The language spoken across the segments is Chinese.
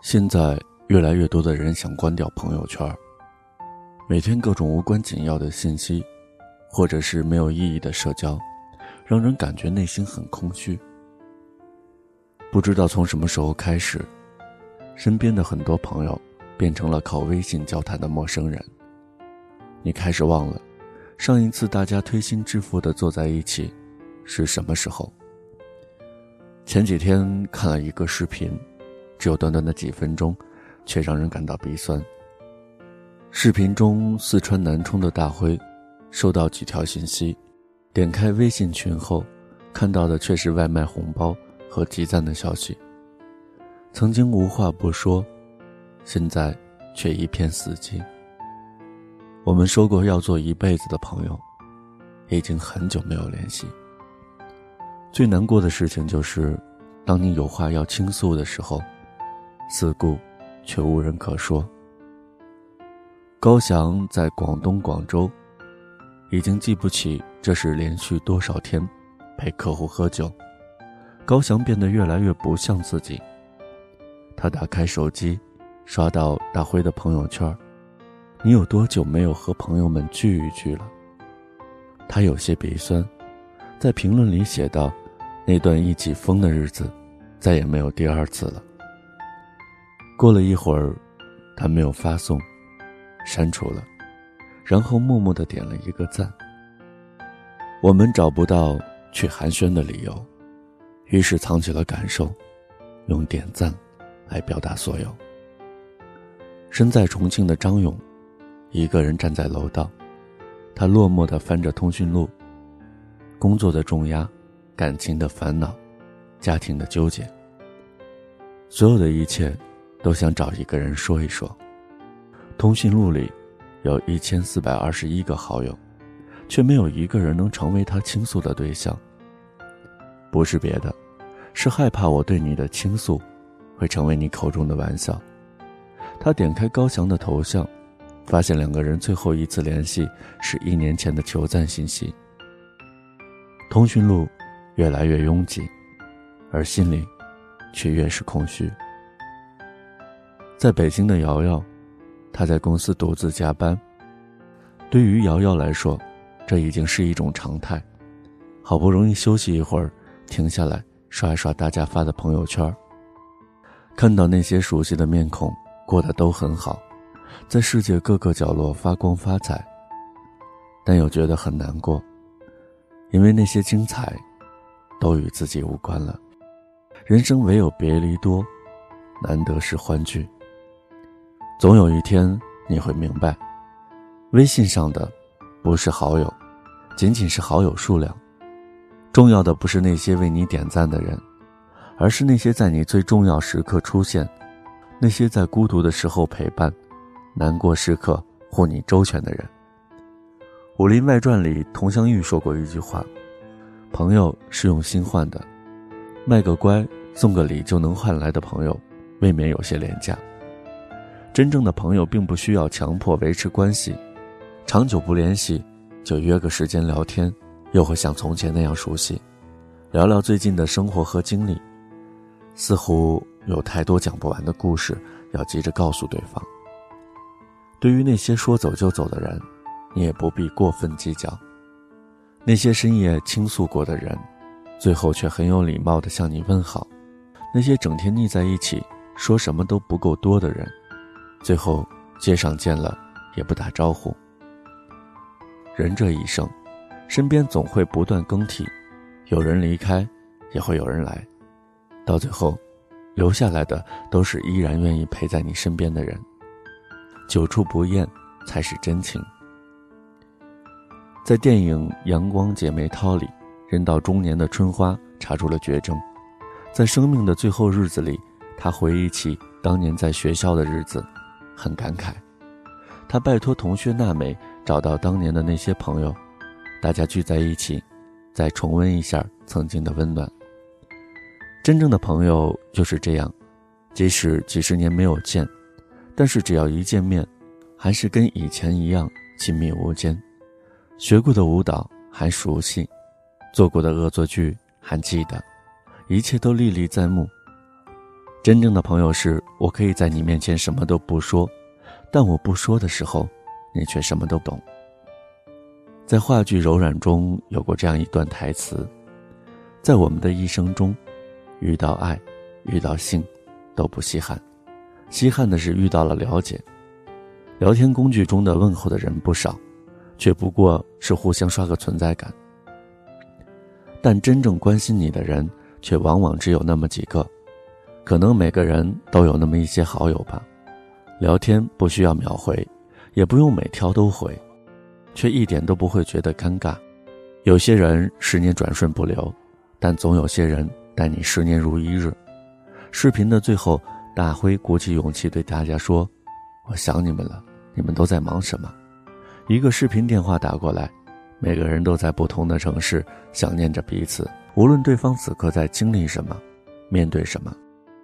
现在越来越多的人想关掉朋友圈，每天各种无关紧要的信息，或者是没有意义的社交，让人感觉内心很空虚。不知道从什么时候开始，身边的很多朋友变成了靠微信交谈的陌生人。你开始忘了，上一次大家推心置腹的坐在一起，是什么时候？前几天看了一个视频。只有短短的几分钟，却让人感到鼻酸。视频中，四川南充的大辉收到几条信息，点开微信群后，看到的却是外卖红包和集赞的消息。曾经无话不说，现在却一片死寂。我们说过要做一辈子的朋友，已经很久没有联系。最难过的事情就是，当你有话要倾诉的时候。自顾，却无人可说。高翔在广东广州，已经记不起这是连续多少天陪客户喝酒。高翔变得越来越不像自己。他打开手机，刷到大辉的朋友圈：“你有多久没有和朋友们聚一聚了？”他有些鼻酸，在评论里写道：“那段一起疯的日子，再也没有第二次了。”过了一会儿，他没有发送，删除了，然后默默的点了一个赞。我们找不到去寒暄的理由，于是藏起了感受，用点赞来表达所有。身在重庆的张勇，一个人站在楼道，他落寞的翻着通讯录，工作的重压，感情的烦恼，家庭的纠结，所有的一切。都想找一个人说一说。通讯录里，有一千四百二十一个好友，却没有一个人能成为他倾诉的对象。不是别的，是害怕我对你的倾诉，会成为你口中的玩笑。他点开高翔的头像，发现两个人最后一次联系是一年前的求赞信息。通讯录越来越拥挤，而心里，却越是空虚。在北京的瑶瑶，她在公司独自加班。对于瑶瑶来说，这已经是一种常态。好不容易休息一会儿，停下来刷一刷大家发的朋友圈，看到那些熟悉的面孔过得都很好，在世界各个角落发光发财，但又觉得很难过，因为那些精彩，都与自己无关了。人生唯有别离多，难得是欢聚。总有一天你会明白，微信上的不是好友，仅仅是好友数量。重要的不是那些为你点赞的人，而是那些在你最重要时刻出现，那些在孤独的时候陪伴，难过时刻护你周全的人。《武林外传》里，佟湘玉说过一句话：“朋友是用心换的，卖个乖、送个礼就能换来的朋友，未免有些廉价。”真正的朋友并不需要强迫维持关系，长久不联系，就约个时间聊天，又会像从前那样熟悉，聊聊最近的生活和经历，似乎有太多讲不完的故事要急着告诉对方。对于那些说走就走的人，你也不必过分计较；那些深夜倾诉过的人，最后却很有礼貌地向你问好；那些整天腻在一起说什么都不够多的人。最后，街上见了，也不打招呼。人这一生，身边总会不断更替，有人离开，也会有人来，到最后，留下来的都是依然愿意陪在你身边的人。久处不厌，才是真情。在电影《阳光姐妹淘》里，人到中年的春花查出了绝症，在生命的最后日子里，她回忆起当年在学校的日子。很感慨，他拜托同学娜美找到当年的那些朋友，大家聚在一起，再重温一下曾经的温暖。真正的朋友就是这样，即使几十年没有见，但是只要一见面，还是跟以前一样亲密无间。学过的舞蹈还熟悉，做过的恶作剧还记得，一切都历历在目。真正的朋友是我可以在你面前什么都不说，但我不说的时候，你却什么都懂。在话剧《柔软》中有过这样一段台词：在我们的一生中，遇到爱，遇到性，都不稀罕，稀罕的是遇到了了解。聊天工具中的问候的人不少，却不过是互相刷个存在感。但真正关心你的人，却往往只有那么几个。可能每个人都有那么一些好友吧，聊天不需要秒回，也不用每条都回，却一点都不会觉得尴尬。有些人十年转瞬不留，但总有些人待你十年如一日。视频的最后，大辉鼓起勇气对大家说：“我想你们了，你们都在忙什么？”一个视频电话打过来，每个人都在不同的城市想念着彼此，无论对方此刻在经历什么，面对什么。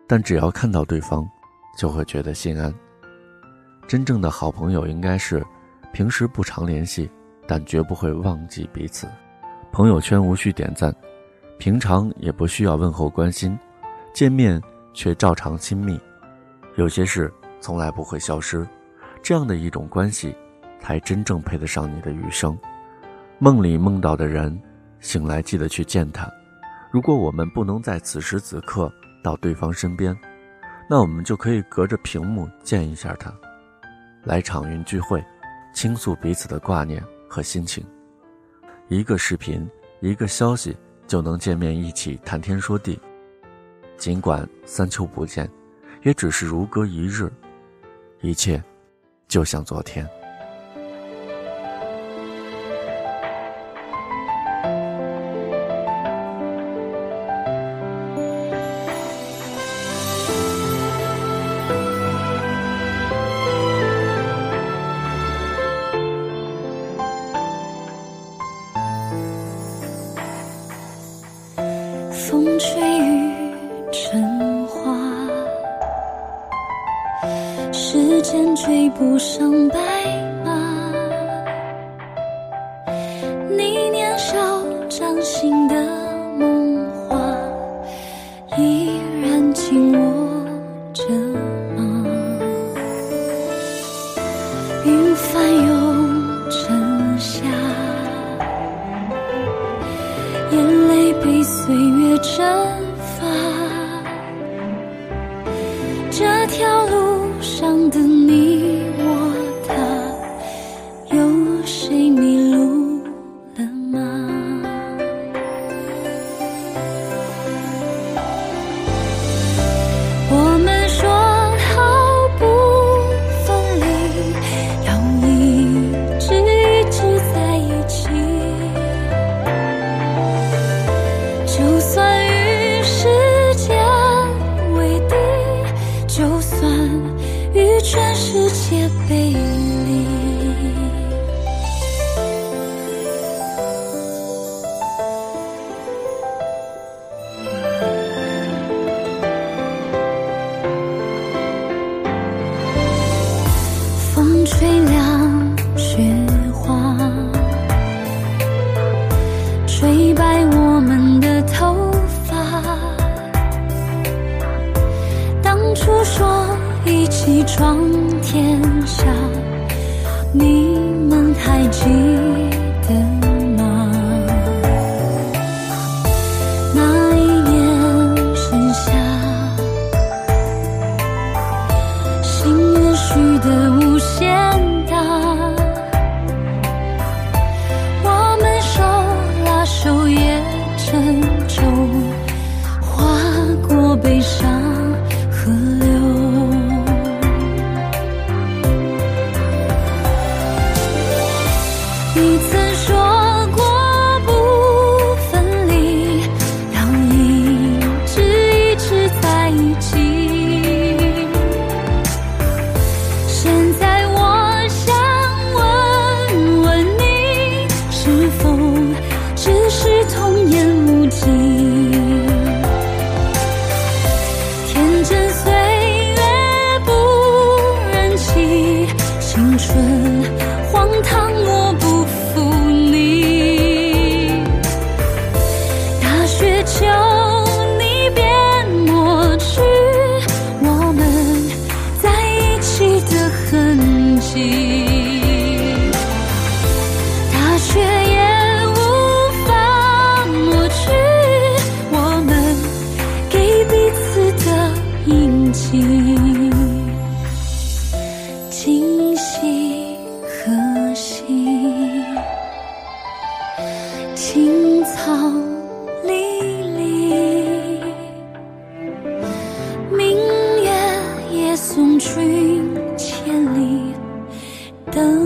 但只要看到对方，就会觉得心安。真正的好朋友应该是，平时不常联系，但绝不会忘记彼此。朋友圈无需点赞，平常也不需要问候关心，见面却照常亲密。有些事从来不会消失，这样的一种关系，才真正配得上你的余生。梦里梦到的人，醒来记得去见他。如果我们不能在此时此刻，到对方身边，那我们就可以隔着屏幕见一下他，来场云聚会，倾诉彼此的挂念和心情。一个视频，一个消息，就能见面一起谈天说地。尽管三秋不见，也只是如隔一日，一切，就像昨天。风吹雨成花，时间追不上白马。你年少掌心的梦话，依然紧握你一直在一起。送君千里，等